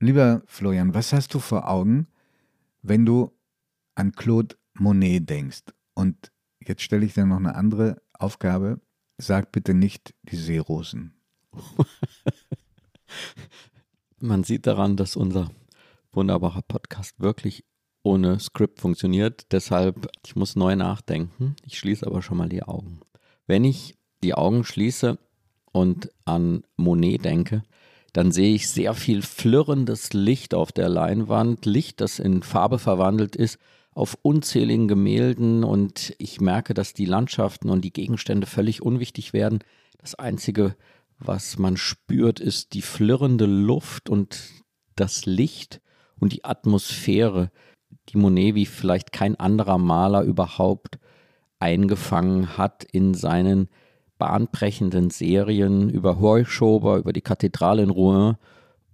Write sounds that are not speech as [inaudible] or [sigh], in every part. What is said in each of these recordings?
Lieber Florian, was hast du vor Augen, wenn du an Claude Monet denkst? Und jetzt stelle ich dir noch eine andere Aufgabe. Sag bitte nicht die Seerosen. [laughs] Man sieht daran, dass unser wunderbarer Podcast wirklich ohne Skript funktioniert. Deshalb, ich muss neu nachdenken. Ich schließe aber schon mal die Augen. Wenn ich die Augen schließe und an Monet denke, dann sehe ich sehr viel flirrendes Licht auf der Leinwand, Licht, das in Farbe verwandelt ist, auf unzähligen Gemälden und ich merke, dass die Landschaften und die Gegenstände völlig unwichtig werden. Das Einzige, was man spürt, ist die flirrende Luft und das Licht und die Atmosphäre, die Monet wie vielleicht kein anderer Maler überhaupt eingefangen hat in seinen bahnbrechenden Serien über Heuschober, über die Kathedrale in Rouen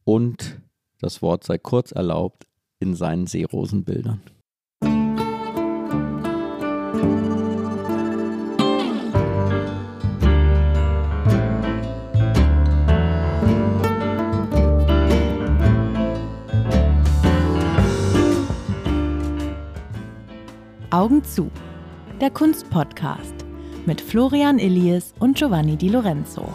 und, das Wort sei kurz erlaubt, in seinen Seerosenbildern. Augen zu. Der Kunstpodcast mit Florian Illies und Giovanni Di Lorenzo.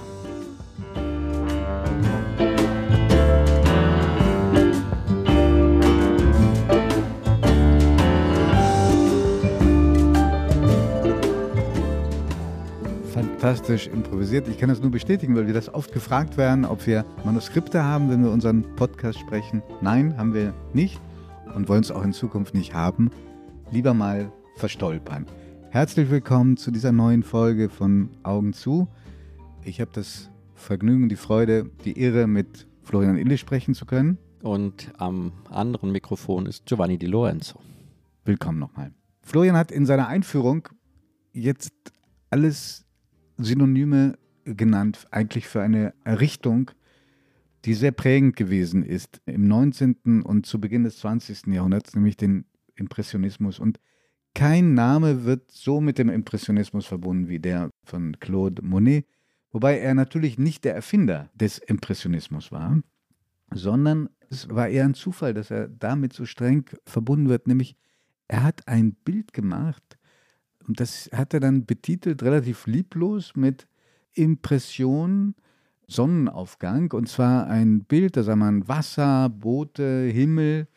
Fantastisch improvisiert. Ich kann das nur bestätigen, weil wir das oft gefragt werden, ob wir Manuskripte haben, wenn wir unseren Podcast sprechen. Nein, haben wir nicht und wollen es auch in Zukunft nicht haben lieber mal verstolpern. Herzlich willkommen zu dieser neuen Folge von Augen zu. Ich habe das Vergnügen, die Freude, die Ehre, mit Florian Ille sprechen zu können. Und am anderen Mikrofon ist Giovanni Di Lorenzo. Willkommen nochmal. Florian hat in seiner Einführung jetzt alles Synonyme genannt, eigentlich für eine Richtung, die sehr prägend gewesen ist im 19. und zu Beginn des 20. Jahrhunderts, nämlich den Impressionismus. Und kein Name wird so mit dem Impressionismus verbunden wie der von Claude Monet, wobei er natürlich nicht der Erfinder des Impressionismus war, sondern es war eher ein Zufall, dass er damit so streng verbunden wird, nämlich er hat ein Bild gemacht und das hat er dann betitelt, relativ lieblos mit Impression, Sonnenaufgang. Und zwar ein Bild, da sah man Wasser, Boote, Himmel,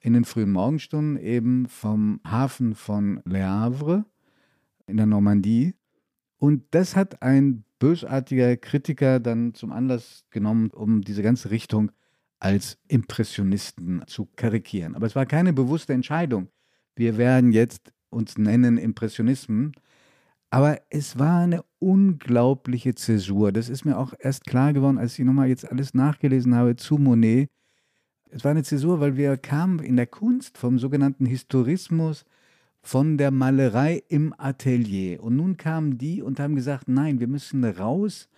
in den frühen Morgenstunden eben vom Hafen von Le Havre in der Normandie. Und das hat ein bösartiger Kritiker dann zum Anlass genommen, um diese ganze Richtung als Impressionisten zu karikieren. Aber es war keine bewusste Entscheidung. Wir werden jetzt uns nennen Impressionisten. Aber es war eine unglaubliche Zäsur. Das ist mir auch erst klar geworden, als ich nochmal jetzt alles nachgelesen habe zu Monet es war eine Zäsur, weil wir kamen in der Kunst vom sogenannten Historismus von der Malerei im Atelier. Und nun kamen die und haben gesagt, nein, wir müssen raus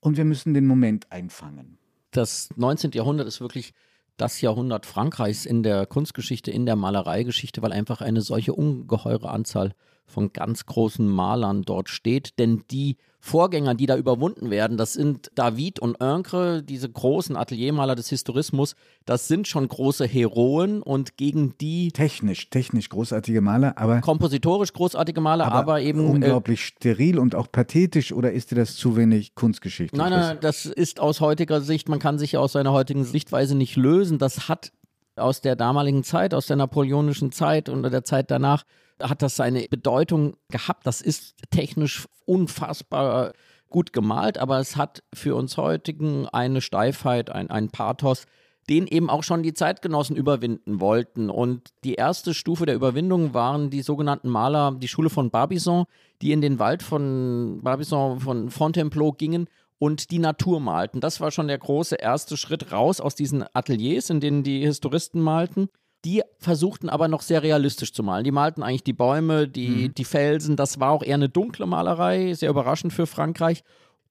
und wir müssen den Moment einfangen. Das 19. Jahrhundert ist wirklich das Jahrhundert Frankreichs in der Kunstgeschichte, in der Malereigeschichte, weil einfach eine solche ungeheure Anzahl von ganz großen Malern dort steht. Denn die Vorgänger, die da überwunden werden, das sind David und Oencre, diese großen Ateliermaler des Historismus, das sind schon große Heroen und gegen die. Technisch, technisch großartige Maler, aber. Kompositorisch großartige Maler, aber, aber eben. Äh, unglaublich äh, steril und auch pathetisch oder ist dir das zu wenig Kunstgeschichte? Nein, nein, das ist aus heutiger Sicht, man kann sich ja aus seiner heutigen Sichtweise nicht lösen. Das hat aus der damaligen Zeit, aus der napoleonischen Zeit und der Zeit danach hat das seine Bedeutung gehabt. Das ist technisch unfassbar gut gemalt, aber es hat für uns heutigen eine Steifheit, ein, ein Pathos, den eben auch schon die Zeitgenossen überwinden wollten. Und die erste Stufe der Überwindung waren die sogenannten Maler, die Schule von Barbizon, die in den Wald von Barbizon, von Fontainebleau gingen und die Natur malten. Das war schon der große erste Schritt raus aus diesen Ateliers, in denen die Historisten malten die versuchten aber noch sehr realistisch zu malen. Die malten eigentlich die Bäume, die, mhm. die Felsen. Das war auch eher eine dunkle Malerei, sehr überraschend für Frankreich.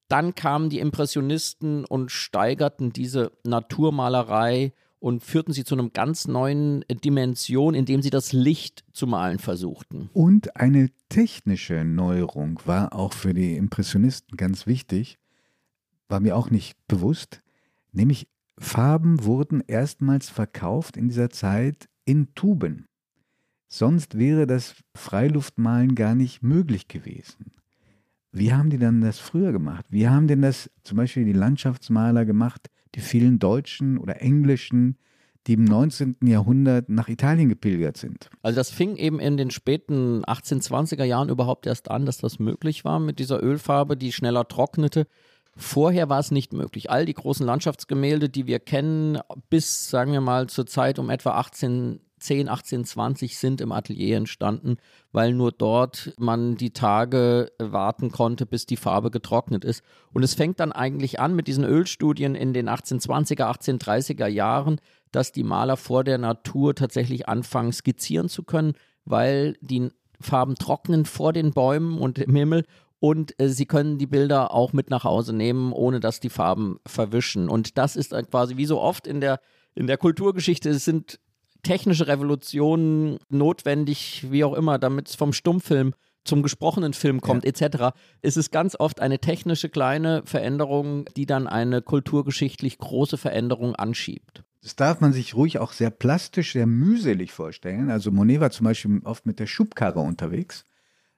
Dann kamen die Impressionisten und steigerten diese Naturmalerei und führten sie zu einer ganz neuen Dimension, indem sie das Licht zu malen versuchten. Und eine technische Neuerung war auch für die Impressionisten ganz wichtig, war mir auch nicht bewusst, nämlich Farben wurden erstmals verkauft in dieser Zeit in Tuben. Sonst wäre das Freiluftmalen gar nicht möglich gewesen. Wie haben die dann das früher gemacht? Wie haben denn das zum Beispiel die Landschaftsmaler gemacht, die vielen Deutschen oder Englischen, die im 19. Jahrhundert nach Italien gepilgert sind? Also das fing eben in den späten 1820er Jahren überhaupt erst an, dass das möglich war mit dieser Ölfarbe, die schneller trocknete. Vorher war es nicht möglich. All die großen Landschaftsgemälde, die wir kennen, bis, sagen wir mal, zur Zeit um etwa 1810, 1820 sind im Atelier entstanden, weil nur dort man die Tage warten konnte, bis die Farbe getrocknet ist. Und es fängt dann eigentlich an mit diesen Ölstudien in den 1820er, 1830er Jahren, dass die Maler vor der Natur tatsächlich anfangen, skizzieren zu können, weil die Farben trocknen vor den Bäumen und im Himmel und äh, sie können die Bilder auch mit nach Hause nehmen, ohne dass die Farben verwischen. Und das ist quasi wie so oft in der, in der Kulturgeschichte, es sind technische Revolutionen notwendig, wie auch immer, damit es vom Stummfilm zum gesprochenen Film kommt, ja. etc., ist es ganz oft eine technische kleine Veränderung, die dann eine kulturgeschichtlich große Veränderung anschiebt. Das darf man sich ruhig auch sehr plastisch, sehr mühselig vorstellen. Also Monet war zum Beispiel oft mit der Schubkarre unterwegs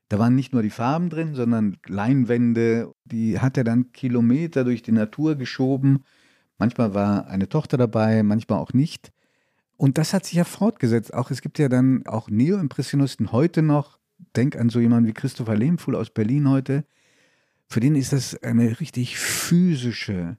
da waren nicht nur die Farben drin, sondern Leinwände. Die hat er dann Kilometer durch die Natur geschoben. Manchmal war eine Tochter dabei, manchmal auch nicht. Und das hat sich ja fortgesetzt. Auch es gibt ja dann auch Neo-Impressionisten heute noch. Denk an so jemanden wie Christopher Lehmfuhl aus Berlin heute. Für den ist das eine richtig physische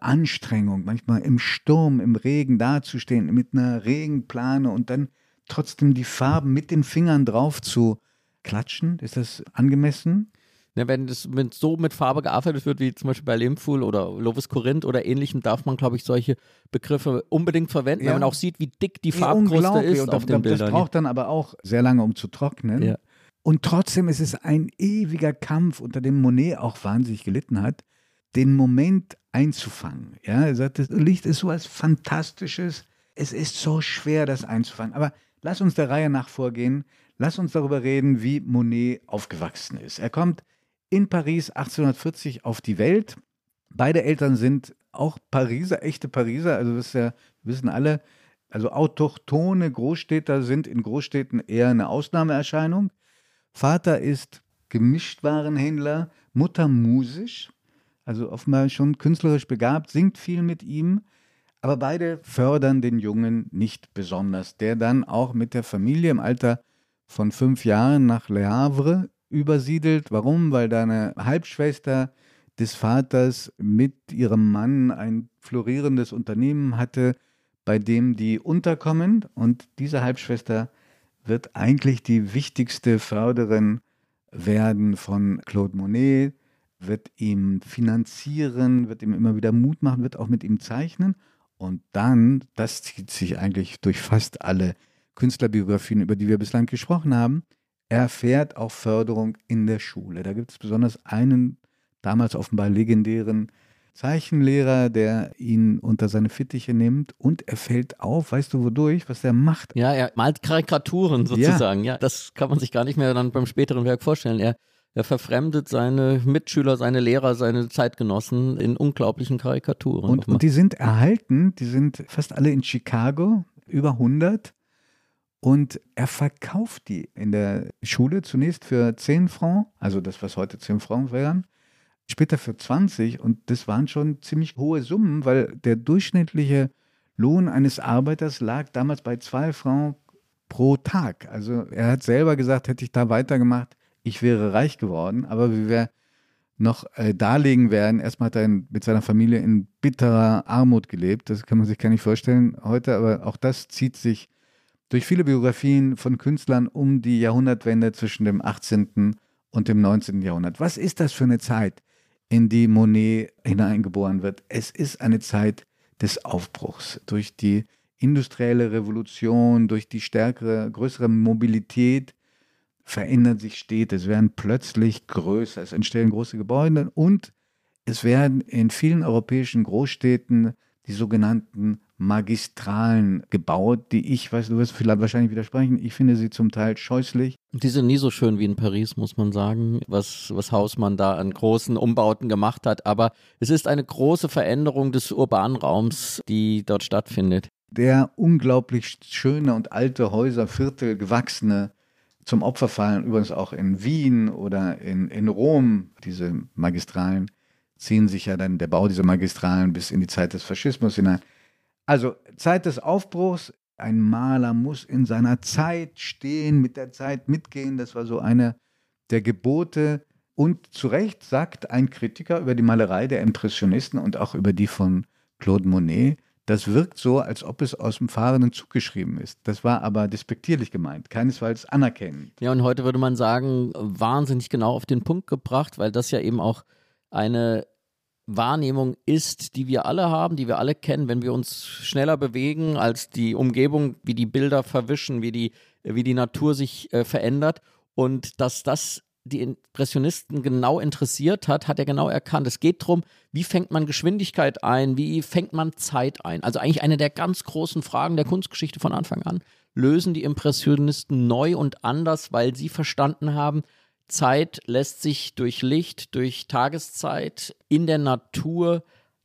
Anstrengung, manchmal im Sturm, im Regen dazustehen, mit einer Regenplane und dann trotzdem die Farben mit den Fingern drauf zu klatschen? Ist das angemessen? Ja, wenn das wenn so mit Farbe gearbeitet wird, wie zum Beispiel bei Lemful oder Lovis Corinth oder ähnlichem, darf man, glaube ich, solche Begriffe unbedingt verwenden, ja. wenn man auch sieht, wie dick die Farbkruste ist und auf den Bildern. Das braucht dann aber auch sehr lange, um zu trocknen. Ja. Und trotzdem ist es ein ewiger Kampf, unter dem Monet auch wahnsinnig gelitten hat, den Moment einzufangen. Ja, er sagt, das Licht ist so was Fantastisches. Es ist so schwer, das einzufangen. Aber lass uns der Reihe nach vorgehen. Lass uns darüber reden, wie Monet aufgewachsen ist. Er kommt in Paris 1840 auf die Welt. Beide Eltern sind auch Pariser, echte Pariser. Also das ja, wissen alle, also autochtone Großstädter sind in Großstädten eher eine Ausnahmeerscheinung. Vater ist Gemischtwarenhändler, Mutter musisch, also offenbar schon künstlerisch begabt, singt viel mit ihm. Aber beide fördern den Jungen nicht besonders, der dann auch mit der Familie im Alter von fünf Jahren nach Le Havre übersiedelt. Warum? Weil da eine Halbschwester des Vaters mit ihrem Mann ein florierendes Unternehmen hatte, bei dem die unterkommen. Und diese Halbschwester wird eigentlich die wichtigste Förderin werden von Claude Monet, wird ihm finanzieren, wird ihm immer wieder Mut machen, wird auch mit ihm zeichnen. Und dann, das zieht sich eigentlich durch fast alle Künstlerbiografien, über die wir bislang gesprochen haben, erfährt auch Förderung in der Schule. Da gibt es besonders einen damals offenbar legendären Zeichenlehrer, der ihn unter seine Fittiche nimmt und er fällt auf, weißt du wodurch, was er macht? Ja, er malt Karikaturen sozusagen. Ja. ja, das kann man sich gar nicht mehr dann beim späteren Werk vorstellen. Er, er verfremdet seine Mitschüler, seine Lehrer, seine Zeitgenossen in unglaublichen Karikaturen. Und, und die sind erhalten, die sind fast alle in Chicago, über 100. Und er verkauft die in der Schule zunächst für 10 Francs, also das, was heute 10 Francs wären, später für 20. Und das waren schon ziemlich hohe Summen, weil der durchschnittliche Lohn eines Arbeiters lag damals bei 2 Francs pro Tag. Also er hat selber gesagt, hätte ich da weitergemacht, ich wäre reich geworden. Aber wie wir noch äh, darlegen werden, erstmal hat er mit seiner Familie in bitterer Armut gelebt. Das kann man sich gar nicht vorstellen heute, aber auch das zieht sich durch viele Biografien von Künstlern um die Jahrhundertwende zwischen dem 18. und dem 19. Jahrhundert. Was ist das für eine Zeit, in die Monet hineingeboren wird? Es ist eine Zeit des Aufbruchs durch die industrielle Revolution, durch die stärkere, größere Mobilität verändern sich Städte. Es werden plötzlich größer, es entstehen große Gebäude und es werden in vielen europäischen Großstädten die sogenannten Magistralen gebaut, die ich, weiß du wirst vielleicht wahrscheinlich widersprechen, ich finde sie zum Teil scheußlich. Die sind nie so schön wie in Paris, muss man sagen, was, was Hausmann da an großen Umbauten gemacht hat. Aber es ist eine große Veränderung des urbanen Raums, die dort stattfindet. Der unglaublich schöne und alte Häuserviertel, gewachsene, zum Opfer fallen, übrigens auch in Wien oder in, in Rom, diese Magistralen, ziehen sich ja dann der Bau dieser Magistralen bis in die Zeit des Faschismus hinein. Also Zeit des Aufbruchs, ein Maler muss in seiner Zeit stehen, mit der Zeit mitgehen, das war so eine der Gebote. Und zu Recht sagt ein Kritiker über die Malerei der Impressionisten und auch über die von Claude Monet, das wirkt so, als ob es aus dem fahrenden Zug geschrieben ist. Das war aber despektierlich gemeint, keinesfalls anerkennend. Ja, und heute würde man sagen, wahnsinnig genau auf den Punkt gebracht, weil das ja eben auch eine Wahrnehmung ist, die wir alle haben, die wir alle kennen, wenn wir uns schneller bewegen als die Umgebung, wie die Bilder verwischen, wie die, wie die Natur sich äh, verändert. Und dass das die Impressionisten genau interessiert hat, hat er genau erkannt. Es geht darum, wie fängt man Geschwindigkeit ein, wie fängt man Zeit ein. Also eigentlich eine der ganz großen Fragen der Kunstgeschichte von Anfang an. Lösen die Impressionisten neu und anders, weil sie verstanden haben, Zeit lässt sich durch Licht, durch Tageszeit in der Natur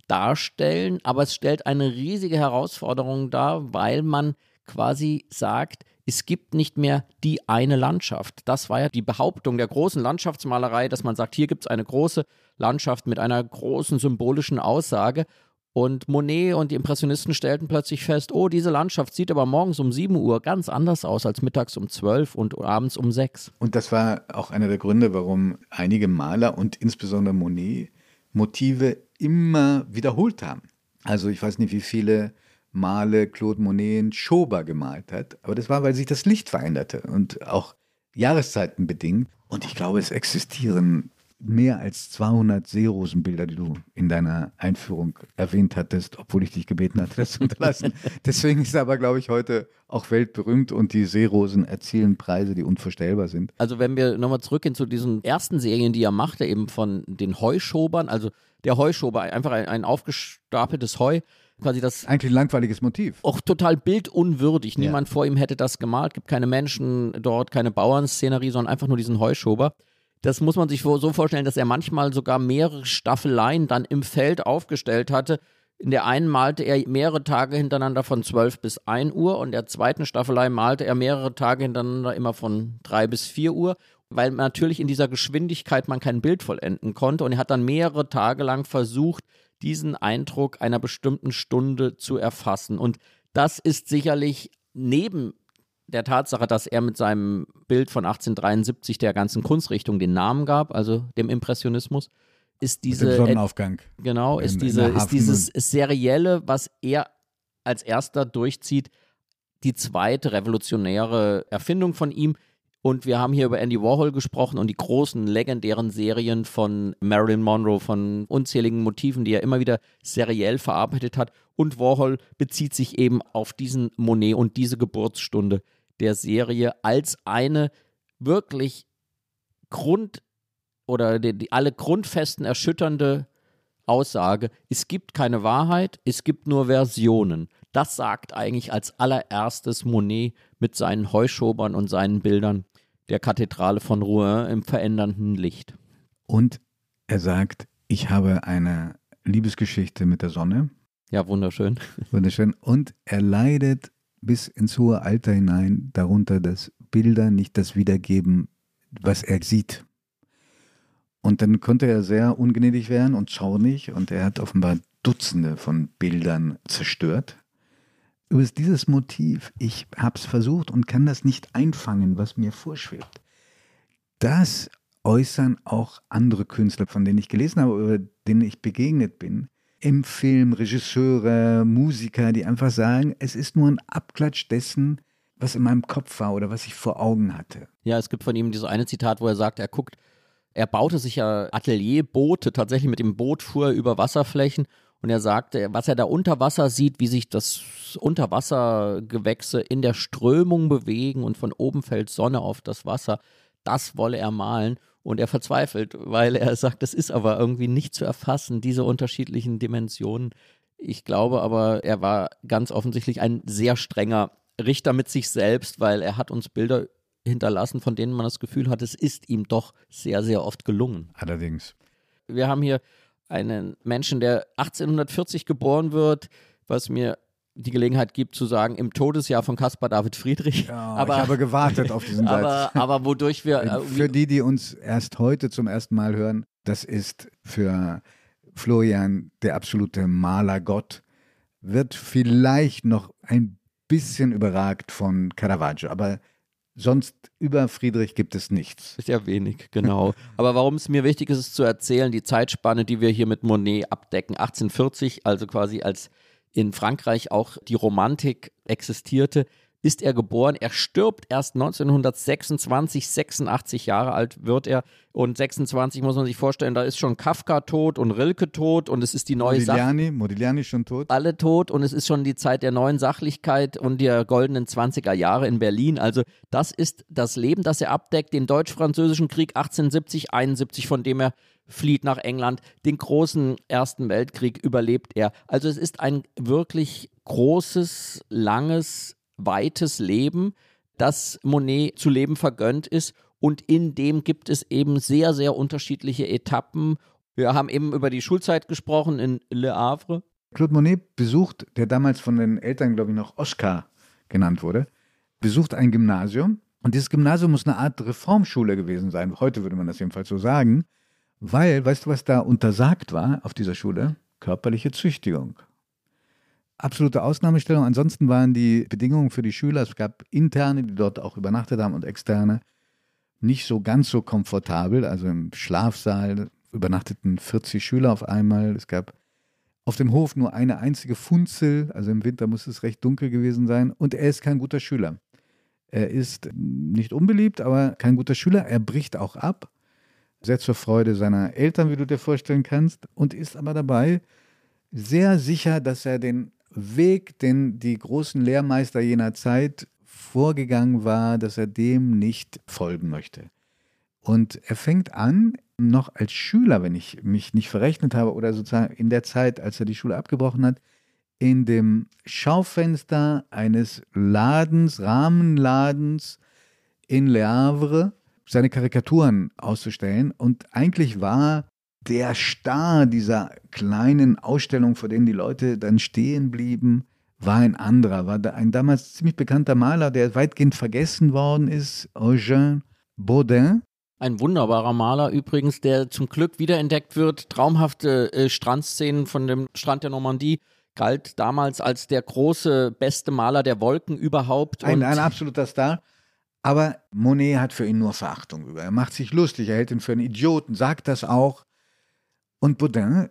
darstellen, aber es stellt eine riesige Herausforderung dar, weil man quasi sagt, es gibt nicht mehr die eine Landschaft. Das war ja die Behauptung der großen Landschaftsmalerei, dass man sagt, hier gibt es eine große Landschaft mit einer großen symbolischen Aussage. Und Monet und die Impressionisten stellten plötzlich fest, oh, diese Landschaft sieht aber morgens um 7 Uhr ganz anders aus als mittags um 12 und abends um 6. Und das war auch einer der Gründe, warum einige Maler und insbesondere Monet Motive immer wiederholt haben. Also ich weiß nicht, wie viele Male Claude Monet in Schober gemalt hat. Aber das war, weil sich das Licht veränderte und auch Jahreszeiten bedingt. Und ich glaube, es existieren mehr als 200 Seerosenbilder, die du in deiner Einführung erwähnt hattest, obwohl ich dich gebeten hatte, das zu unterlassen. [laughs] Deswegen ist er aber, glaube ich, heute auch weltberühmt und die Seerosen erzielen Preise, die unvorstellbar sind. Also wenn wir nochmal zurückgehen zu diesen ersten Serien, die er machte, eben von den Heuschobern, also der Heuschober, einfach ein, ein aufgestapeltes Heu, quasi das. Eigentlich ein langweiliges Motiv. Auch total bildunwürdig. Niemand ja. vor ihm hätte das gemalt. Gibt keine Menschen dort, keine Bauernszenerie, sondern einfach nur diesen Heuschober. Das muss man sich so vorstellen, dass er manchmal sogar mehrere Staffeleien dann im Feld aufgestellt hatte. In der einen malte er mehrere Tage hintereinander von 12 bis 1 Uhr und der zweiten Staffelei malte er mehrere Tage hintereinander immer von 3 bis 4 Uhr, weil natürlich in dieser Geschwindigkeit man kein Bild vollenden konnte und er hat dann mehrere Tage lang versucht, diesen Eindruck einer bestimmten Stunde zu erfassen. Und das ist sicherlich neben der Tatsache, dass er mit seinem Bild von 1873 der ganzen Kunstrichtung den Namen gab, also dem Impressionismus, ist diese Sonnenaufgang. Genau, ist, in, diese, in ist dieses serielle, was er als erster durchzieht, die zweite revolutionäre Erfindung von ihm, und wir haben hier über Andy Warhol gesprochen und die großen legendären Serien von Marilyn Monroe, von unzähligen Motiven, die er immer wieder seriell verarbeitet hat. Und Warhol bezieht sich eben auf diesen Monet und diese Geburtsstunde der Serie als eine wirklich Grund oder die, die, alle Grundfesten erschütternde Aussage, es gibt keine Wahrheit, es gibt nur Versionen. Das sagt eigentlich als allererstes Monet mit seinen Heuschobern und seinen Bildern der Kathedrale von Rouen im verändernden Licht. Und er sagt, ich habe eine Liebesgeschichte mit der Sonne. Ja, wunderschön. [laughs] Wunderschön. Und er leidet bis ins hohe Alter hinein darunter, dass Bilder nicht das wiedergeben, was er sieht. Und dann konnte er sehr ungnädig werden und zornig und er hat offenbar Dutzende von Bildern zerstört über dieses Motiv, ich habe es versucht und kann das nicht einfangen, was mir vorschwebt. Das äußern auch andere Künstler, von denen ich gelesen habe, oder denen ich begegnet bin. Im Film, Regisseure, Musiker, die einfach sagen, es ist nur ein Abklatsch dessen, was in meinem Kopf war oder was ich vor Augen hatte. Ja, es gibt von ihm dieses eine Zitat, wo er sagt, er guckt, er baute sich ja Atelierboote, tatsächlich mit dem Boot fuhr er über Wasserflächen und er sagte, was er da unter Wasser sieht, wie sich das Unterwassergewächse in der Strömung bewegen und von oben fällt Sonne auf das Wasser, das wolle er malen. Und er verzweifelt, weil er sagt, das ist aber irgendwie nicht zu erfassen, diese unterschiedlichen Dimensionen Ich glaube aber, er war ganz offensichtlich ein sehr strenger Richter mit sich selbst, weil er hat uns Bilder hinterlassen, von denen man das Gefühl hat, es ist ihm doch sehr, sehr oft gelungen. Allerdings. Wir haben hier einen Menschen, der 1840 geboren wird, was mir die Gelegenheit gibt zu sagen, im Todesjahr von Caspar David Friedrich. Ja, aber, ich habe gewartet auf diesen [laughs] Satz. aber, aber wodurch wir. äh, Für die, die uns erst heute zum ersten Mal hören, das ist für Florian der absolute Malergott, wird vielleicht noch ein bisschen überragt von Caravaggio, aber sonst über Friedrich gibt es nichts. Ist ja wenig, genau. [laughs] Aber warum es mir wichtig ist, es zu erzählen, die Zeitspanne, die wir hier mit Monet abdecken, 1840, also quasi als in Frankreich auch die Romantik existierte, ist er geboren. Er stirbt erst 1926, 86 Jahre alt wird er. Und 26 muss man sich vorstellen, da ist schon Kafka tot und Rilke tot und es ist die neue Sache Modigliani, Modigliani schon tot. alle tot und es ist schon die Zeit der neuen Sachlichkeit und der goldenen 20er Jahre in Berlin. Also das ist das Leben, das er abdeckt, den deutsch-französischen Krieg 1870, 71, von dem er flieht nach England, den großen Ersten Weltkrieg überlebt er. Also es ist ein wirklich großes, langes, weites Leben, das Monet zu leben vergönnt ist und in dem gibt es eben sehr, sehr unterschiedliche Etappen. Wir haben eben über die Schulzeit gesprochen in Le Havre. Claude Monet besucht, der damals von den Eltern, glaube ich, noch Oscar genannt wurde, besucht ein Gymnasium. Und dieses Gymnasium muss eine Art Reformschule gewesen sein. Heute würde man das jedenfalls so sagen. Weil, weißt du, was da untersagt war auf dieser Schule? Körperliche Züchtigung. Absolute Ausnahmestellung. Ansonsten waren die Bedingungen für die Schüler, es gab interne, die dort auch übernachtet haben und externe, nicht so ganz so komfortabel. Also im Schlafsaal übernachteten 40 Schüler auf einmal. Es gab auf dem Hof nur eine einzige Funzel, also im Winter muss es recht dunkel gewesen sein. Und er ist kein guter Schüler. Er ist nicht unbeliebt, aber kein guter Schüler. Er bricht auch ab, sehr zur Freude seiner Eltern, wie du dir vorstellen kannst, und ist aber dabei sehr sicher, dass er den Weg, den die großen Lehrmeister jener Zeit vorgegangen war, dass er dem nicht folgen möchte. Und er fängt an, noch als Schüler, wenn ich mich nicht verrechnet habe, oder sozusagen in der Zeit, als er die Schule abgebrochen hat, in dem Schaufenster eines Ladens, Rahmenladens in Le Havre seine Karikaturen auszustellen. Und eigentlich war der Star dieser kleinen Ausstellung, vor denen die Leute dann stehen blieben, war ein anderer, war ein damals ziemlich bekannter Maler, der weitgehend vergessen worden ist, Eugène Baudin. Ein wunderbarer Maler übrigens, der zum Glück wiederentdeckt wird. Traumhafte äh, Strandszenen von dem Strand der Normandie galt damals als der große, beste Maler der Wolken überhaupt. Ein, ein absoluter Star. Aber Monet hat für ihn nur Verachtung über. Er macht sich lustig, er hält ihn für einen Idioten, sagt das auch. Und Baudin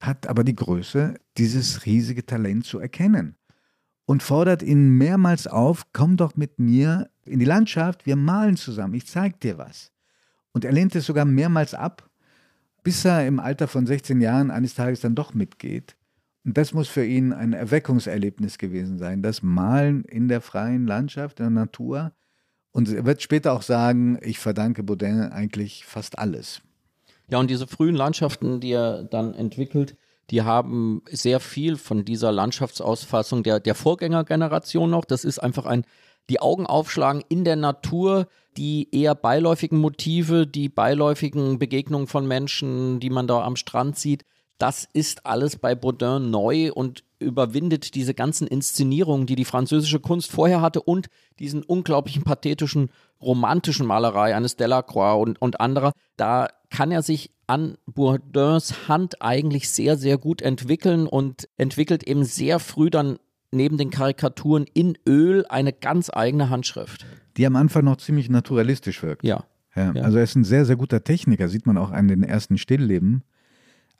hat aber die Größe, dieses riesige Talent zu erkennen und fordert ihn mehrmals auf, komm doch mit mir in die Landschaft, wir malen zusammen, ich zeig dir was. Und er lehnt es sogar mehrmals ab, bis er im Alter von 16 Jahren eines Tages dann doch mitgeht. Und das muss für ihn ein Erweckungserlebnis gewesen sein, das Malen in der freien Landschaft, in der Natur. Und er wird später auch sagen, ich verdanke Baudin eigentlich fast alles. Ja, und diese frühen Landschaften, die er dann entwickelt, die haben sehr viel von dieser Landschaftsausfassung der, der Vorgängergeneration noch. Das ist einfach ein, die Augen aufschlagen in der Natur, die eher beiläufigen Motive, die beiläufigen Begegnungen von Menschen, die man da am Strand sieht. Das ist alles bei Baudin neu und überwindet diese ganzen Inszenierungen, die die französische Kunst vorher hatte und diesen unglaublichen pathetischen romantischen Malerei eines Delacroix und, und anderer. Da kann er sich an Bourdins Hand eigentlich sehr, sehr gut entwickeln und entwickelt eben sehr früh dann neben den Karikaturen in Öl eine ganz eigene Handschrift. Die am Anfang noch ziemlich naturalistisch wirkt. Ja. Ja, Ja. Also er ist ein sehr, sehr guter Techniker, sieht man auch an den ersten Stillleben.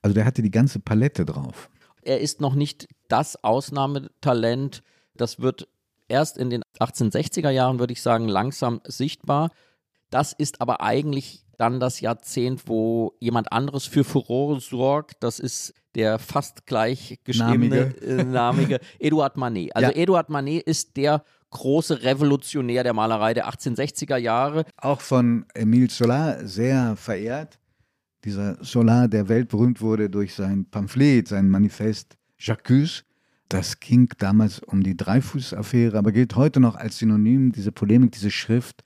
Also der hatte die ganze Palette drauf. Er ist noch nicht das Ausnahmetalent. Das wird erst in den 1860er Jahren, würde ich sagen, langsam sichtbar. Das ist aber eigentlich dann das Jahrzehnt, wo jemand anderes für Furore sorgt. Das ist der fast gleich geschriebene Namige. äh, namige Eduard Manet. [laughs] Also Ja. Eduard Manet ist der große Revolutionär der Malerei der 1860er Jahre. Auch von Emile Solar sehr verehrt. Dieser Solar, der weltberühmt wurde durch sein Pamphlet, sein Manifest Jacques. Das ging damals um die Dreifuß-Affäre, aber gilt heute noch als Synonym, diese Polemik, diese Schrift,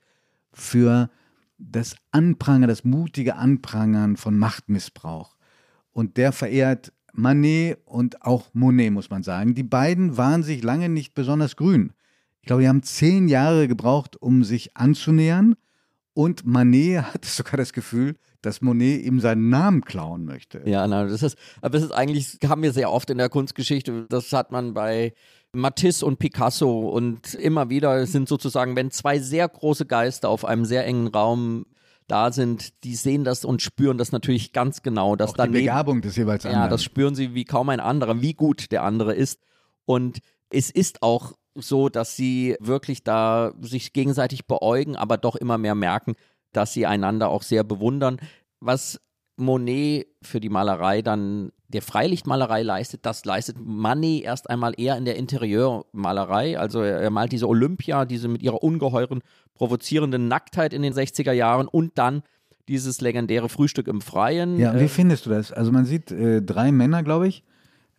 für das Anprangern, das mutige Anprangern von Machtmissbrauch. Und der verehrt Manet und auch Monet, muss man sagen. Die beiden waren sich lange nicht besonders grün. Ich glaube, die haben zehn Jahre gebraucht, um sich anzunähern. Und Manet [laughs] hatte sogar das Gefühl, dass Monet ihm seinen Namen klauen möchte. Ja, na, das ist, aber das ist eigentlich, haben wir sehr oft in der Kunstgeschichte. Das hat man bei Matisse und Picasso und immer wieder sind sozusagen, wenn zwei sehr große Geister auf einem sehr engen Raum da sind, die sehen das und spüren das natürlich ganz genau. Dass Auch die Begabung des jeweils anderen. Ja, das spüren sie wie kaum ein anderer, wie gut der andere ist. Und es ist auch so, dass sie wirklich da sich gegenseitig beäugen, aber doch immer mehr merken, dass sie einander auch sehr bewundern. Was Monet für die Malerei dann der Freilichtmalerei leistet, das leistet Manet erst einmal eher in der Interieurmalerei. Also er, er, malt diese Olympia, diese mit ihrer ungeheuren provozierenden Nacktheit in den 60er Jahren und dann dieses legendäre Frühstück im Freien. Ja, wie äh, findest du das? Also man sieht äh, drei Männer, glaube ich,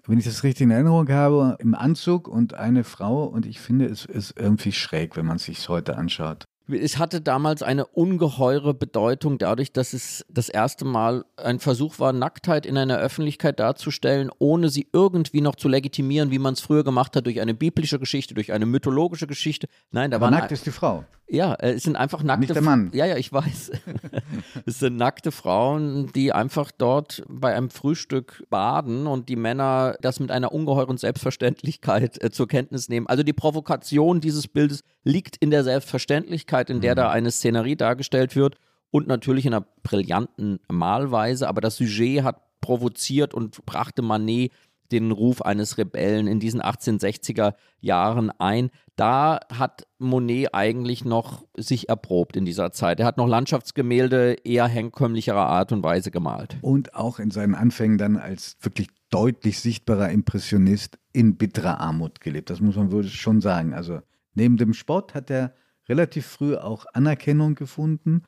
wenn ich das richtig in Erinnerung habe, im Anzug und eine Frau und ich finde, es ist irgendwie schräg, wenn man es sich heute anschaut. Es hatte damals eine ungeheure Bedeutung dadurch, dass es das erste Mal ein Versuch war, Nacktheit in einer Öffentlichkeit darzustellen, ohne sie irgendwie noch zu legitimieren, wie man es früher gemacht hat, durch eine biblische Geschichte, durch eine mythologische Geschichte. Nein, da war nackt ist die Frau. Ja, äh, es sind einfach nackte Nicht der Mann. Ja, ja, ich weiß. [laughs] es sind nackte Frauen, die einfach dort bei einem Frühstück baden und die Männer das mit einer ungeheuren Selbstverständlichkeit äh, zur Kenntnis nehmen. Also die Provokation dieses Bildes liegt in der Selbstverständlichkeit, in der mhm. da eine Szenerie dargestellt wird und natürlich in einer brillanten Malweise, aber das Sujet hat provoziert und brachte Manet den Ruf eines Rebellen in diesen 1860er Jahren ein. Da hat Monet eigentlich noch sich erprobt in dieser Zeit. Er hat noch Landschaftsgemälde eher herkömmlicherer Art und Weise gemalt. Und auch in seinen Anfängen dann als wirklich deutlich sichtbarer Impressionist in bitterer Armut gelebt. Das muss man wohl schon sagen. Also neben dem Sport hat er relativ früh auch Anerkennung gefunden,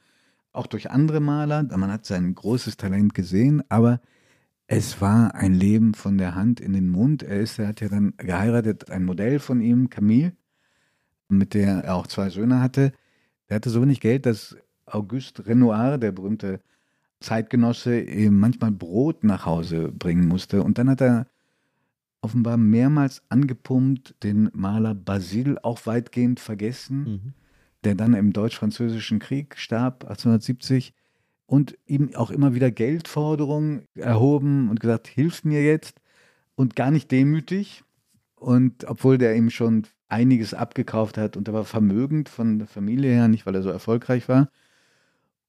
auch durch andere Maler. Man hat sein großes Talent gesehen, aber es war ein Leben von der Hand in den Mund. Er, ist, er hat ja dann geheiratet, ein Modell von ihm, Camille, mit der er auch zwei Söhne hatte. Er hatte so wenig Geld, dass Auguste Renoir, der berühmte Zeitgenosse, ihm manchmal Brot nach Hause bringen musste. Und dann hat er offenbar mehrmals angepumpt, den Maler Basile auch weitgehend vergessen, mhm. Der dann im Deutsch-Französischen Krieg starb, 1870 und ihm auch immer wieder Geldforderungen erhoben und gesagt, hilf mir jetzt und gar nicht demütig. Und obwohl der ihm schon einiges abgekauft hat und er war vermögend von der Familie her, nicht weil er so erfolgreich war.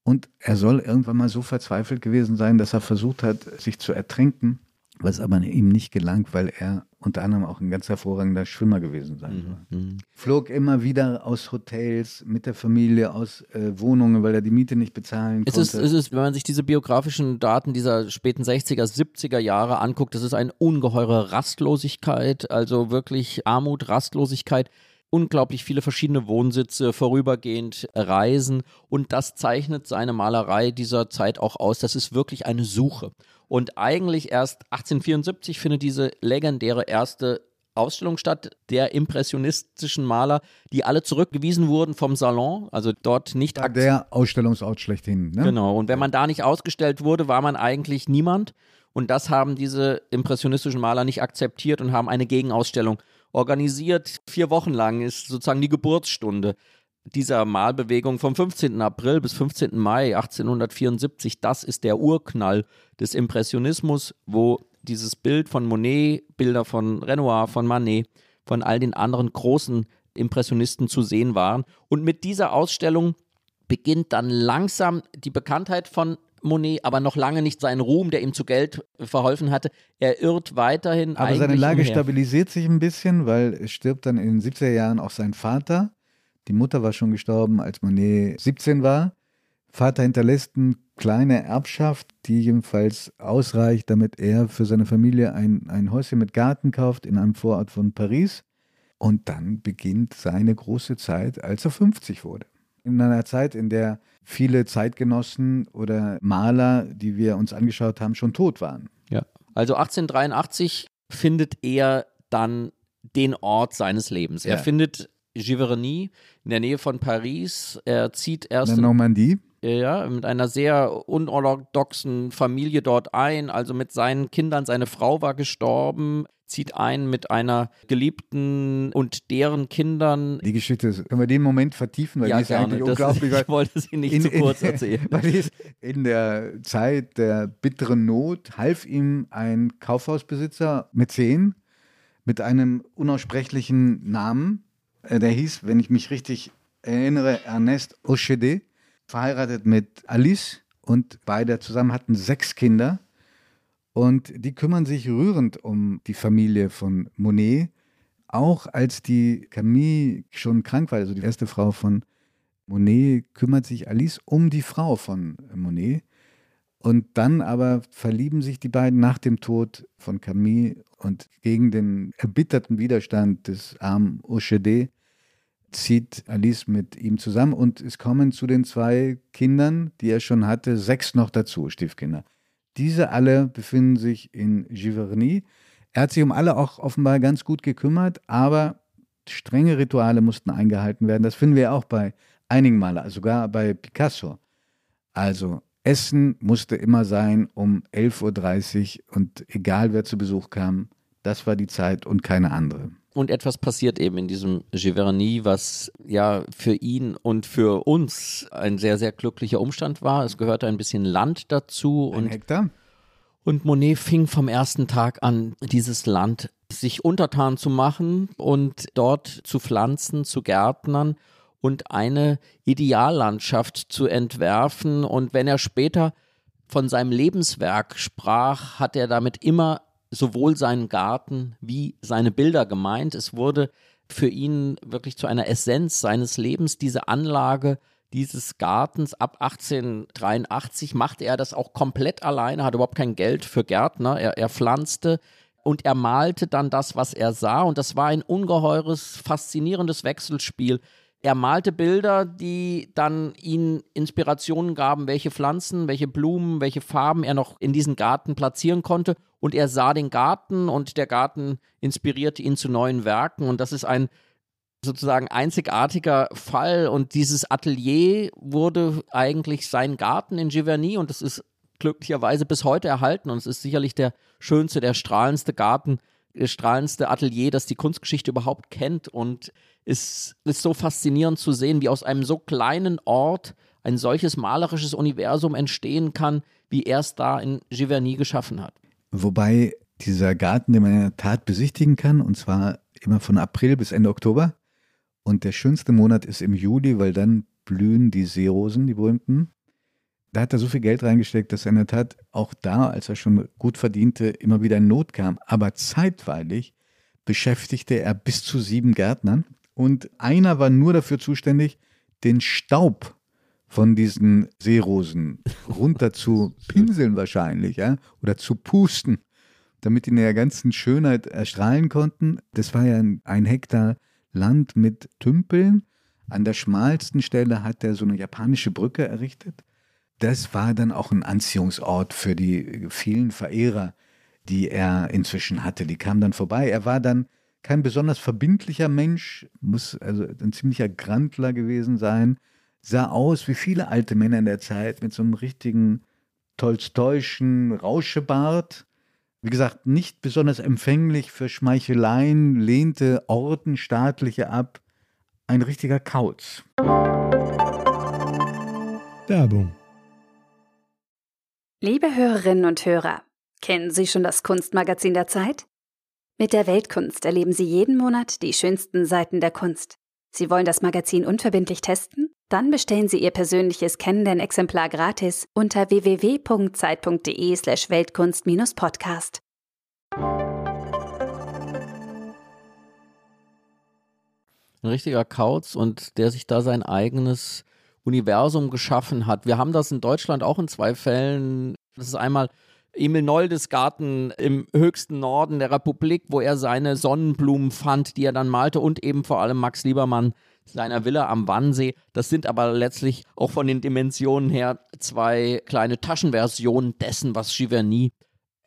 Und er soll irgendwann mal so verzweifelt gewesen sein, dass er versucht hat, sich zu ertränken was aber ihm nicht gelang, weil er unter anderem auch ein ganz hervorragender Schwimmer gewesen sein soll. Mhm. Flog immer wieder aus Hotels mit der Familie, aus äh, Wohnungen, weil er die Miete nicht bezahlen konnte. Es ist, es ist, wenn man sich diese biografischen Daten dieser späten 60er, 70er Jahre anguckt, das ist eine ungeheure Rastlosigkeit, also wirklich Armut, Rastlosigkeit unglaublich viele verschiedene Wohnsitze, vorübergehend Reisen und das zeichnet seine Malerei dieser Zeit auch aus. Das ist wirklich eine Suche. Und eigentlich erst 1874 findet diese legendäre erste Ausstellung statt der impressionistischen Maler, die alle zurückgewiesen wurden vom Salon, also dort nicht War Der Ausstellungsort schlechthin. Ne? Genau. Und wenn man da nicht ausgestellt wurde, war man eigentlich niemand. Und das haben diese impressionistischen Maler nicht akzeptiert und haben eine Gegenausstellung organisiert. Vier Wochen lang ist sozusagen die Geburtsstunde dieser Malbewegung vom 15. April bis 15. Mai 1874, das ist der Urknall des Impressionismus, wo dieses Bild von Monet, Bilder von Renoir, von Manet, von all den anderen großen Impressionisten zu sehen waren. Und mit dieser Ausstellung beginnt dann langsam die Bekanntheit von Monet, aber noch lange nicht sein Ruhm, der ihm zu Geld verholfen hatte. Er irrt weiterhin. Aber seine Lage umher. stabilisiert sich ein bisschen, weil es stirbt dann in den 70er Jahren auch sein Vater. Die Mutter war schon gestorben, als Monet 17 war. Vater hinterlässt eine kleine Erbschaft, die jedenfalls ausreicht, damit er für seine Familie ein, ein Häuschen mit Garten kauft in einem Vorort von Paris. Und dann beginnt seine große Zeit, als er 50 wurde. In einer Zeit, in der viele Zeitgenossen oder Maler, die wir uns angeschaut haben, schon tot waren. Ja. Also 1883 findet er dann den Ort seines Lebens. Er Ja. findet Giverny in der Nähe von Paris. Er zieht In erst der in Normandie. Ja, mit einer sehr unorthodoxen Familie dort ein, also mit seinen Kindern. Seine Frau war gestorben, zieht ein mit einer Geliebten und deren Kindern. Die Geschichte, ist- können wir den Moment vertiefen, weil ja, die ist ja gerne. eigentlich Das, unglaublich. weil- [laughs] ich wollte sie nicht zu kurz erzählen. [laughs] weil die ist in der Zeit der bitteren Not half ihm ein Kaufhausbesitzer Mäzen mit einem unaussprechlichen Namen. Äh, Der hieß, wenn ich mich richtig erinnere, Ernest Ochede, verheiratet mit Alice und beide zusammen hatten sechs Kinder. Und die kümmern sich rührend um die Familie von Monet. Auch als die Camille schon krank war, also die erste Frau von Monet, kümmert sich Alice um die Frau von Monet. Und dann aber verlieben sich die beiden nach dem Tod von Camille und gegen den erbitterten Widerstand des armen Ochede zieht Alice mit ihm zusammen und es kommen zu den zwei Kindern, die er schon hatte, sechs noch dazu, Stiefkinder. Diese alle befinden sich in Giverny. Er hat sich um alle auch offenbar ganz gut gekümmert, aber strenge Rituale mussten eingehalten werden. Das finden wir auch bei einigen Malern, sogar bei Picasso. Also Essen musste immer sein um 11.30 Uhr und egal wer zu Besuch kam, das war die Zeit und keine andere. Und etwas passiert eben in diesem Giverny, was ja für ihn und für uns ein sehr, sehr glücklicher Umstand war. Es gehörte ein bisschen Land dazu Ein und Hektar? Und Monet fing vom ersten Tag an, dieses Land sich untertan zu machen und dort zu pflanzen, zu gärtnern und eine Ideallandschaft zu entwerfen. Und wenn er später von seinem Lebenswerk sprach, hat er damit immer sowohl seinen Garten wie seine Bilder gemeint. Es wurde für ihn wirklich zu einer Essenz seines Lebens, diese Anlage dieses Gartens ab 1883 machte er das auch komplett alleine, hatte überhaupt kein Geld für Gärtner. Er, er pflanzte und er malte dann das, was er sah. Und das war ein ungeheures, faszinierendes Wechselspiel. Er malte Bilder, die dann ihm Inspirationen gaben, welche Pflanzen, welche Blumen, welche Farben er noch in diesen Garten platzieren konnte. Und er sah den Garten und der Garten inspirierte ihn zu neuen Werken. Und das ist ein sozusagen einzigartiger Fall. Und dieses Atelier wurde eigentlich sein Garten in Giverny und das ist glücklicherweise bis heute erhalten. Und es ist sicherlich der schönste, der strahlendste Garten, das strahlendste Atelier, das die Kunstgeschichte überhaupt kennt. Und es ist so faszinierend zu sehen, wie aus einem so kleinen Ort ein solches malerisches Universum entstehen kann, wie er es da in Giverny geschaffen hat. Wobei dieser Garten, den man in der Tat besichtigen kann, und zwar immer von April bis Ende Oktober. Und der schönste Monat ist im Juli, weil dann blühen die Seerosen, die berühmten. Da hat er so viel Geld reingesteckt, dass er in der Tat auch da, als er schon gut verdiente, immer wieder in Not kam. Aber zeitweilig beschäftigte er bis zu sieben Gärtnern und einer war nur dafür zuständig, den Staub von diesen Seerosen runter zu [laughs] pinseln wahrscheinlich, ja, oder zu pusten, damit die in der ganzen Schönheit erstrahlen konnten. Das war ja ein, ein Hektar Land mit Tümpeln. An der schmalsten Stelle hat er so eine japanische Brücke errichtet. Das war dann auch ein Anziehungsort für die vielen Verehrer, die er inzwischen hatte. Die kamen dann vorbei. Er war dann kein besonders verbindlicher Mensch, muss also ein ziemlicher Grandler gewesen sein, sah aus wie viele alte Männer in der Zeit mit so einem richtigen tolstoischen Rauschebart. Wie gesagt, nicht besonders empfänglich für Schmeicheleien, lehnte Ordenstaatliche ab. Ein richtiger Kauz. Werbung. Liebe Hörerinnen und Hörer, kennen Sie schon das Kunstmagazin der Zeit? Mit der Weltkunst erleben Sie jeden Monat die schönsten Seiten der Kunst. Sie wollen das Magazin unverbindlich testen? Dann bestellen Sie Ihr persönliches Kennenden-Exemplar gratis unter www.zeit.de/slash Weltkunst-Podcast. ein richtiger Kauz und der sich da sein eigenes Universum geschaffen hat. Wir haben das in Deutschland auch in zwei Fällen. Das ist einmal Emil Noldes Garten im höchsten Norden der Republik, wo er seine Sonnenblumen fand, die er dann malte und eben vor allem Max Liebermann seiner Villa am Wannsee. Das sind aber letztlich auch von den Dimensionen her zwei kleine Taschenversionen dessen, was Giverny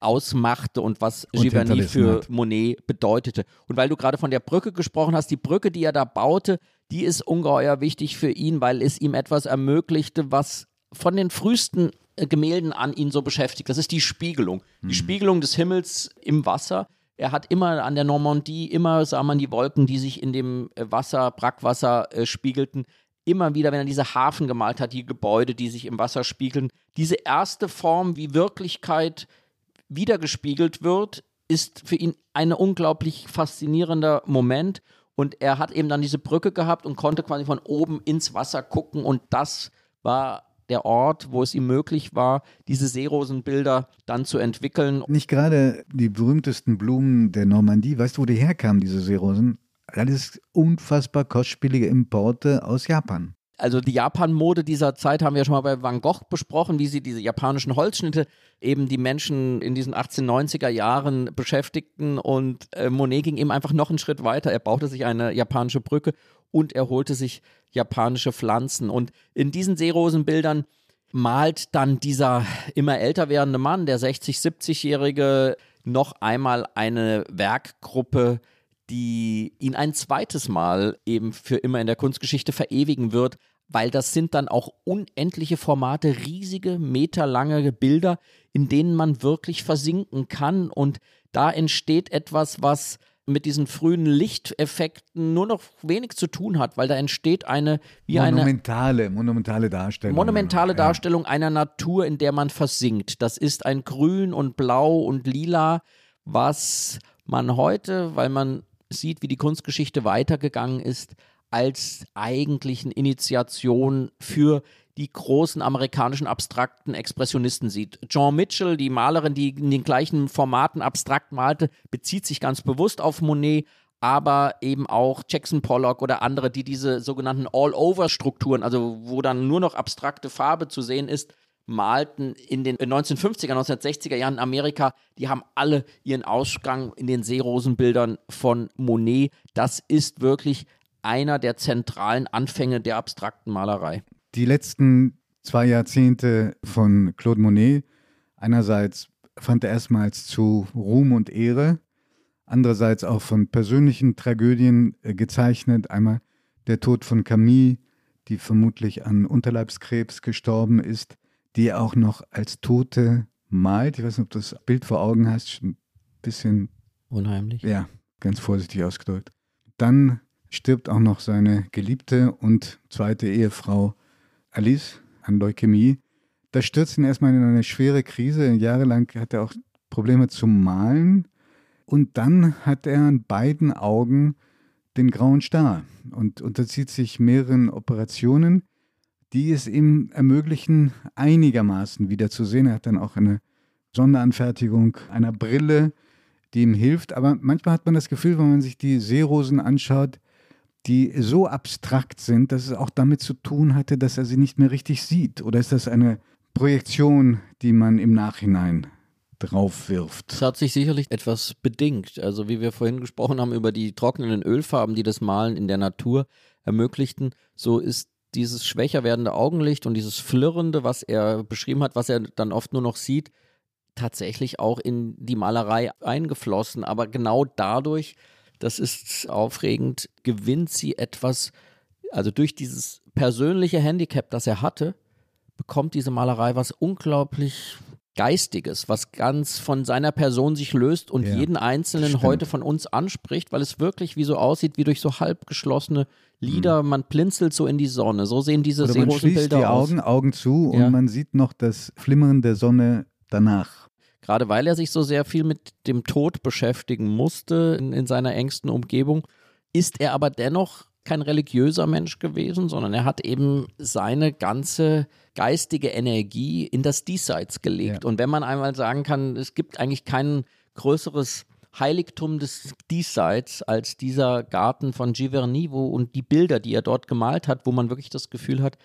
ausmachte und was Und Giverny für hat. Monet bedeutete. Und weil du gerade von der Brücke gesprochen hast, die Brücke, die er da baute, die ist ungeheuer wichtig für ihn, weil es ihm etwas ermöglichte, was von den frühesten äh, Gemälden an ihn so beschäftigt. Das ist die Spiegelung. Die Spiegelung des Himmels im Wasser. Er hat immer an der Normandie, immer sah man die Wolken, die sich in dem äh, Wasser, Brackwasser äh, spiegelten. Immer wieder, wenn er diese Hafen gemalt hat, die Gebäude, die sich im Wasser spiegeln. Diese erste Form, wie Wirklichkeit wiedergespiegelt wird, ist für ihn ein unglaublich faszinierender Moment. Und er hat eben dann diese Brücke gehabt und konnte quasi von oben ins Wasser gucken. Und das war der Ort, wo es ihm möglich war, diese Seerosenbilder dann zu entwickeln. Nicht gerade die berühmtesten Blumen der Normandie. Weißt du, wo die herkamen, diese Seerosen? Alles unfassbar kostspielige Importe aus Japan. Also die Japan-Mode dieser Zeit haben wir schon mal bei Van Gogh besprochen, wie sie diese japanischen Holzschnitte eben die Menschen in diesen 1890er Jahren beschäftigten und äh, Monet ging eben einfach noch einen Schritt weiter. Er baute sich eine japanische Brücke und er holte sich japanische Pflanzen. Und in diesen Seerosenbildern malt dann dieser immer älter werdende Mann, der 60-, 70-Jährige, noch einmal eine Werkgruppe, die ihn ein zweites Mal eben für immer in der Kunstgeschichte verewigen wird, weil das sind dann auch unendliche Formate, riesige, meterlange Bilder, in denen man wirklich versinken kann und da entsteht etwas, was mit diesen frühen Lichteffekten nur noch wenig zu tun hat, weil da entsteht eine wie eine monumentale, monumentale Darstellung. monumentale Ja. Darstellung einer Natur, in der man versinkt. Das ist ein Grün und Blau und Lila, was man heute, weil man sieht, wie die Kunstgeschichte weitergegangen ist, als eigentlichen Initiation für die großen amerikanischen abstrakten Expressionisten sieht. John Mitchell, die Malerin, die in den gleichen Formaten abstrakt malte, bezieht sich ganz bewusst auf Monet, aber eben auch Jackson Pollock oder andere, die diese sogenannten All-Over-Strukturen, also wo dann nur noch abstrakte Farbe zu sehen ist, malten in den 1950er, 1960er Jahren in Amerika. Die haben alle ihren Ausgang in den Seerosenbildern von Monet. Das ist wirklich einer der zentralen Anfänge der abstrakten Malerei. Die letzten zwei Jahrzehnte von Claude Monet, einerseits fand er erstmals zu Ruhm und Ehre, andererseits auch von persönlichen Tragödien äh, gezeichnet. Einmal der Tod von Camille, die vermutlich an Unterleibskrebs gestorben ist, die er auch noch als Tote malt. Ich weiß nicht, ob du das Bild vor Augen hast, ein bisschen Unheimlich. ja, ganz vorsichtig ausgedrückt. Dann stirbt auch noch seine geliebte und zweite Ehefrau Alice an Leukämie. Das stürzt ihn erstmal in eine schwere Krise. Jahrelang hat er auch Probleme zum Malen. Und dann hat er an beiden Augen den grauen Star und unterzieht sich mehreren Operationen, die es ihm ermöglichen, einigermaßen wiederzusehen. Er hat dann auch eine Sonderanfertigung einer Brille, die ihm hilft. Aber manchmal hat man das Gefühl, wenn man sich die Seerosen anschaut, die so abstrakt sind, dass es auch damit zu tun hatte, dass er sie nicht mehr richtig sieht. Oder ist das eine Projektion, die man im Nachhinein drauf wirft? Das hat sich sicherlich etwas bedingt. Also wie wir vorhin gesprochen haben über die trocknenden Ölfarben, die das Malen in der Natur ermöglichten, so ist dieses schwächer werdende Augenlicht und dieses Flirrende, was er beschrieben hat, was er dann oft nur noch sieht, tatsächlich auch in die Malerei eingeflossen. Aber genau dadurch, das ist aufregend, gewinnt sie etwas, also durch dieses persönliche Handicap, das er hatte, bekommt diese Malerei was unglaublich Geistiges, was ganz von seiner Person sich löst und Ja, jeden Einzelnen stimmt. heute von uns anspricht, weil es wirklich wie so aussieht, wie durch so halb geschlossene Lider. Man blinzelt so in die Sonne. So sehen diese Oder man schließt die Seerosenbilder aus. Augen, Augen zu Ja. und man sieht noch das Flimmern der Sonne danach. Gerade weil er sich so sehr viel mit dem Tod beschäftigen musste in, in seiner engsten Umgebung, ist er aber dennoch kein religiöser Mensch gewesen, sondern er hat eben seine ganze geistige Energie in das Diesseits gelegt. Ja. Und wenn man einmal sagen kann, es gibt eigentlich kein größeres Heiligtum des Diesseits als dieser Garten von Giverny wo, und die Bilder, die er dort gemalt hat, wo man wirklich das Gefühl hat,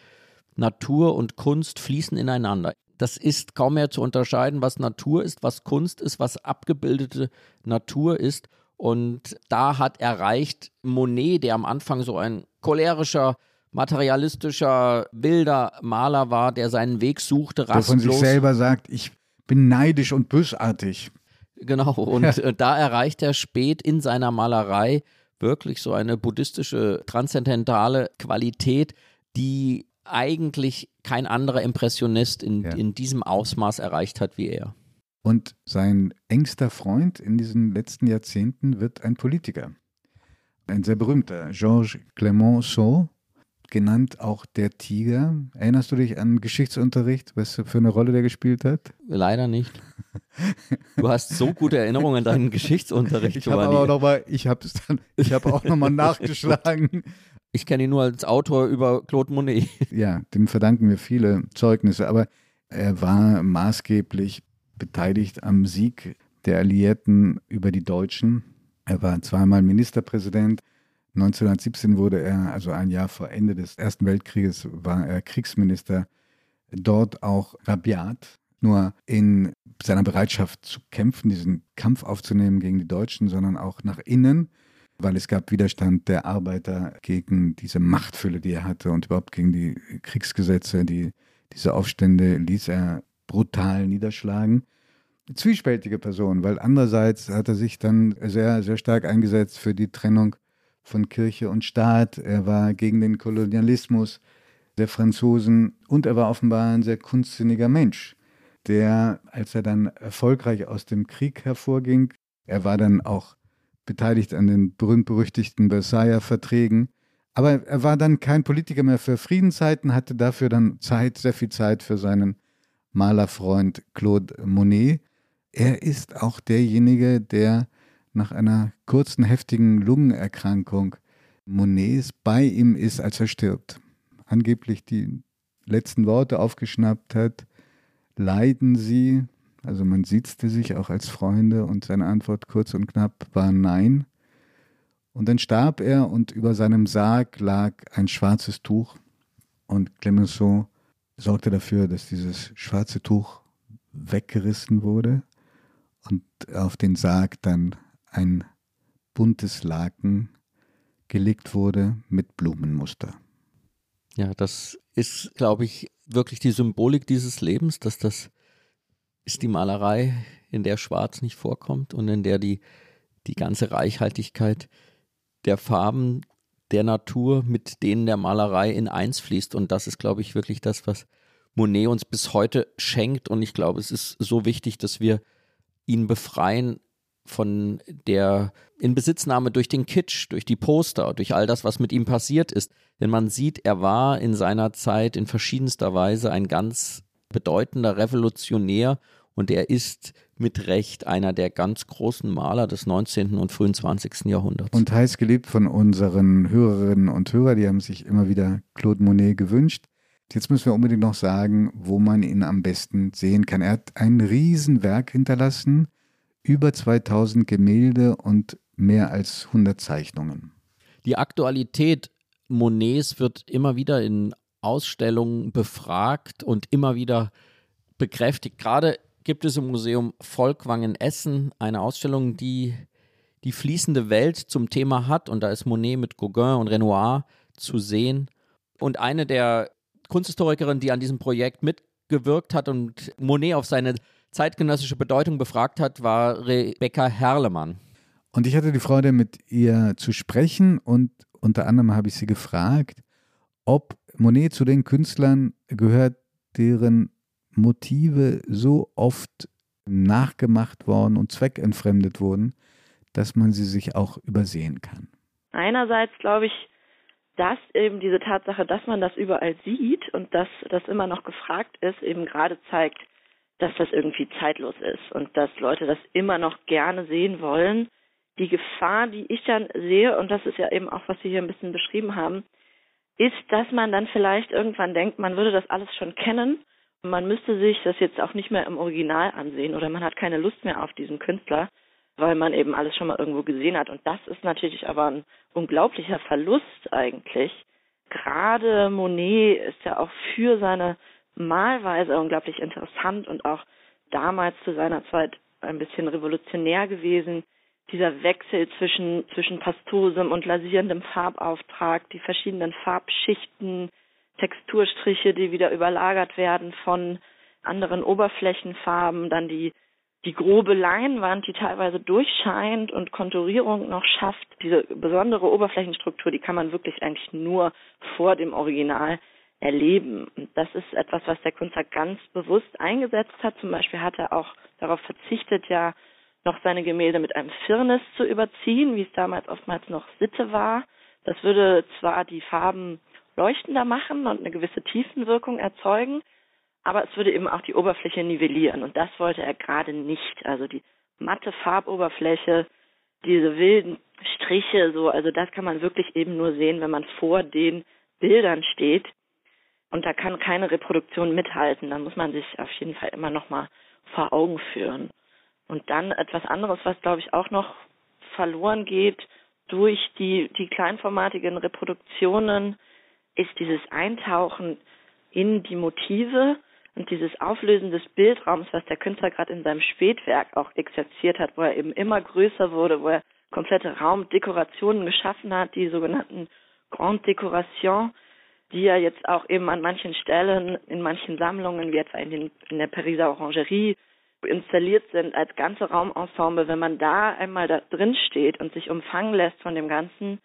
Natur und Kunst fließen ineinander. Das ist kaum mehr zu unterscheiden, was Natur ist, was Kunst ist, was abgebildete Natur ist. Und da hat erreicht Monet, der am Anfang so ein cholerischer, materialistischer Bildermaler war, der seinen Weg suchte, Der von sich rastlos. selber sagt, ich bin neidisch und bösartig. Genau, [laughs] und ja. da erreicht er spät in seiner Malerei wirklich so eine buddhistische, transzendentale Qualität, die eigentlich kein anderer Impressionist in, ja. in diesem Ausmaß erreicht hat wie er. Und sein engster Freund in diesen letzten Jahrzehnten wird ein Politiker. Ein sehr berühmter, Georges Clemenceau, genannt auch der Tiger. Erinnerst du dich an Geschichtsunterricht, was für eine Rolle der gespielt hat? Leider nicht. Du hast so gute Erinnerungen an deinen [laughs] Geschichtsunterricht. Ich habe aber noch mal, ich habe dann, ich habe auch nochmal [laughs] nachgeschlagen. Ich kenne ihn nur als Autor über Claude Monet. [laughs] Ja, dem verdanken wir viele Zeugnisse, aber er war maßgeblich beteiligt am Sieg der Alliierten über die Deutschen. Er war zweimal Ministerpräsident. 1917 wurde er, also ein Jahr vor Ende des Ersten Weltkrieges, war er Kriegsminister. Dort auch rabiat, nur in seiner Bereitschaft zu kämpfen, diesen Kampf aufzunehmen gegen die Deutschen, sondern auch nach innen, weil es gab Widerstand der Arbeiter gegen diese Machtfülle, die er hatte und überhaupt gegen die Kriegsgesetze, die diese Aufstände ließ er brutal niederschlagen. Zwiespältige Person, weil andererseits hat er sich dann sehr, sehr stark eingesetzt für die Trennung von Kirche und Staat. Er war gegen den Kolonialismus der Franzosen und er war offenbar ein sehr kunstsinniger Mensch, der, als er dann erfolgreich aus dem Krieg hervorging, er war dann auch beteiligt an den berühmt-berüchtigten Versailler Verträgen, aber er war dann kein Politiker mehr für Friedenszeiten, hatte dafür dann Zeit, sehr viel Zeit für seinen Malerfreund Claude Monet. Er ist auch derjenige, der nach einer kurzen, heftigen Lungenerkrankung Monets bei ihm ist, als er stirbt. Angeblich die letzten Worte aufgeschnappt hat, leiden Sie? Also man siezte sich auch als Freunde und seine Antwort kurz und knapp war Nein. Und dann starb er und über seinem Sarg lag ein schwarzes Tuch und Clemenceau sorgte dafür, dass dieses schwarze Tuch weggerissen wurde und auf den Sarg dann ein buntes Laken gelegt wurde mit Blumenmuster. Ja, das ist, glaube ich, wirklich die Symbolik dieses Lebens, dass das ist die Malerei, in der Schwarz nicht vorkommt und in der die, die ganze Reichhaltigkeit der Farben der Natur mit denen der Malerei in eins fließt. Und das ist, glaube ich, wirklich das, was Monet uns bis heute schenkt. Und ich glaube, es ist so wichtig, dass wir ihn befreien von der Inbesitznahme durch den Kitsch, durch die Poster, durch all das, was mit ihm passiert ist. Denn man sieht, er war in seiner Zeit in verschiedenster Weise ein ganz bedeutender Revolutionär und er ist mit Recht einer der ganz großen Maler des 19. und frühen 20. Jahrhunderts. Und heiß geliebt von unseren Hörerinnen und Hörern, die haben sich immer wieder Claude Monet gewünscht. Jetzt müssen wir unbedingt noch sagen, wo man ihn am besten sehen kann. Er hat ein Riesenwerk hinterlassen, über 2000 Gemälde und mehr als 100 Zeichnungen. Die Aktualität Monets wird immer wieder in Ausstellungen befragt und immer wieder bekräftigt. Gerade gibt es im Museum Volkwang Essen eine Ausstellung, die die fließende Welt zum Thema hat und da ist Monet mit Gauguin und Renoir zu sehen. Und eine der Kunsthistorikerinnen, die an diesem Projekt mitgewirkt hat und Monet auf seine zeitgenössische Bedeutung befragt hat, war Rebecca Herlemann. Und ich hatte die Freude, mit ihr zu sprechen und unter anderem habe ich sie gefragt, ob Monet zu den Künstlern gehört, deren Motive so oft nachgemacht worden und zweckentfremdet wurden, dass man sie sich auch übersehen kann. Einerseits glaube ich, dass eben diese Tatsache, dass man das überall sieht und dass das immer noch gefragt ist, eben gerade zeigt, dass das irgendwie zeitlos ist und dass Leute das immer noch gerne sehen wollen. Die Gefahr, die ich dann sehe, und das ist ja eben auch, was Sie hier ein bisschen beschrieben haben, ist, dass man dann vielleicht irgendwann denkt, man würde das alles schon kennen. Man müsste sich das jetzt auch nicht mehr im Original ansehen oder man hat keine Lust mehr auf diesen Künstler, weil man eben alles schon mal irgendwo gesehen hat. Und das ist natürlich aber ein unglaublicher Verlust eigentlich. Gerade Monet ist ja auch für seine Malweise unglaublich interessant und auch damals zu seiner Zeit ein bisschen revolutionär gewesen. Dieser Wechsel zwischen, zwischen pastosem und lasierendem Farbauftrag, die verschiedenen Farbschichten, Texturstriche, die wieder überlagert werden von anderen Oberflächenfarben, dann die die grobe Leinwand, die teilweise durchscheint und Konturierung noch schafft, diese besondere Oberflächenstruktur, die kann man wirklich eigentlich nur vor dem Original erleben. Und das ist etwas, was der Künstler ganz bewusst eingesetzt hat. Zum Beispiel hat er auch darauf verzichtet, ja noch seine Gemälde mit einem Firnis zu überziehen, wie es damals oftmals noch Sitte war. Das würde zwar die Farben leuchtender machen und eine gewisse Tiefenwirkung erzeugen, aber es würde eben auch die Oberfläche nivellieren und das wollte er gerade nicht. Also die matte Farboberfläche, diese wilden Striche, so, also das kann man wirklich eben nur sehen, wenn man vor den Bildern steht. Und da kann keine Reproduktion mithalten. Da muss man sich auf jeden Fall immer noch mal vor Augen führen. Und dann etwas anderes, was glaube ich auch noch verloren geht durch die, die kleinformatigen Reproduktionen, ist dieses Eintauchen in die Motive und dieses Auflösen des Bildraums, was der Künstler gerade in seinem Spätwerk auch exerziert hat, wo er eben immer größer wurde, wo er komplette Raumdekorationen geschaffen hat, die sogenannten Grand Decoration, die ja jetzt auch eben an manchen Stellen, in manchen Sammlungen, wie etwa in, den, in der Pariser Orangerie, installiert sind als ganze Raumensemble, wenn man da einmal da drin steht und sich umfangen lässt von dem Ganzen,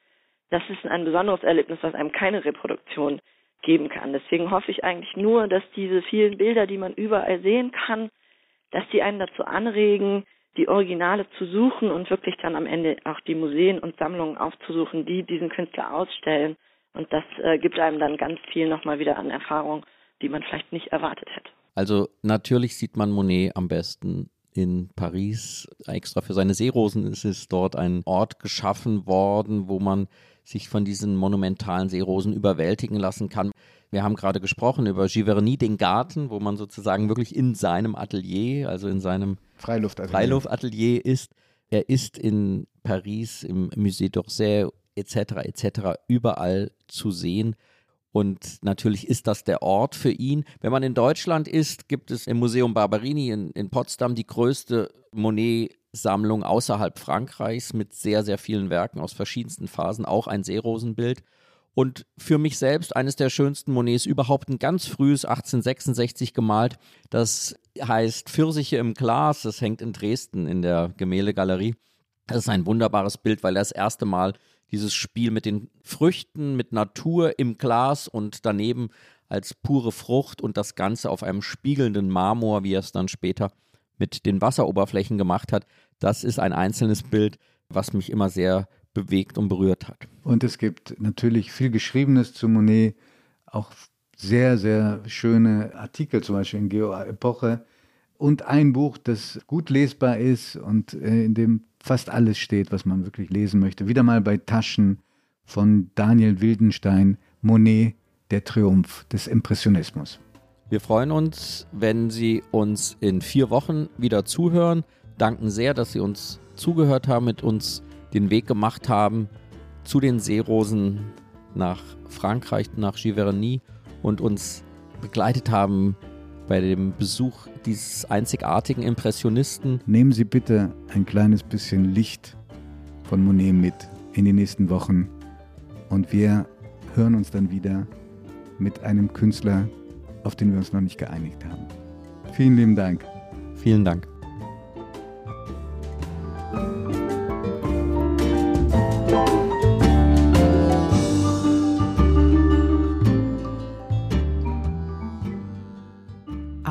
das ist ein besonderes Erlebnis, was einem keine Reproduktion geben kann. Deswegen hoffe ich eigentlich nur, dass diese vielen Bilder, die man überall sehen kann, dass die einen dazu anregen, die Originale zu suchen und wirklich dann am Ende auch die Museen und Sammlungen aufzusuchen, die diesen Künstler ausstellen. Und das äh, gibt einem dann ganz viel nochmal wieder an Erfahrung, die man vielleicht nicht erwartet hätte. Also natürlich sieht man Monet am besten in Paris. Extra für seine Seerosen ist es dort ein Ort geschaffen worden, wo man sich von diesen monumentalen Seerosen überwältigen lassen kann. Wir haben gerade gesprochen über Giverny, den Garten, wo man sozusagen wirklich in seinem Atelier, also in seinem Freiluftatelier, Freiluftatelier ist. Er ist in Paris im Musée d'Orsay etc. etc. überall zu sehen. Und natürlich ist das der Ort für ihn. Wenn man in Deutschland ist, gibt es im Museum Barberini in, in Potsdam die größte Monet Sammlung außerhalb Frankreichs mit sehr, sehr vielen Werken aus verschiedensten Phasen, auch ein Seerosenbild. Und für mich selbst eines der schönsten Monets überhaupt, ein ganz frühes 1866 gemalt. Das heißt Pfirsiche im Glas. Das hängt in Dresden in der Gemäldegalerie. Das ist ein wunderbares Bild, weil er das erste Mal dieses Spiel mit den Früchten, mit Natur im Glas und daneben als pure Frucht und das Ganze auf einem spiegelnden Marmor, wie er es dann später mit den Wasseroberflächen gemacht hat, das ist ein einzelnes Bild, was mich immer sehr bewegt und berührt hat. Und es gibt natürlich viel Geschriebenes zu Monet, auch sehr, sehr schöne Artikel, zum Beispiel in Geo Epoche. Und ein Buch, das gut lesbar ist und äh, in dem fast alles steht, was man wirklich lesen möchte. Wieder mal bei Taschen von Daniel Wildenstein, Monet, der Triumph des Impressionismus. Wir freuen uns, wenn Sie uns in vier Wochen wieder zuhören. Danken sehr, dass Sie uns zugehört haben, mit uns den Weg gemacht haben zu den Seerosen nach Frankreich, nach Giverny und uns begleitet haben bei dem Besuch dieses einzigartigen Impressionisten. Nehmen Sie bitte ein kleines bisschen Licht von Monet mit in die nächsten Wochen und wir hören uns dann wieder mit einem Künstler, auf den wir uns noch nicht geeinigt haben. Vielen lieben Dank. Vielen Dank.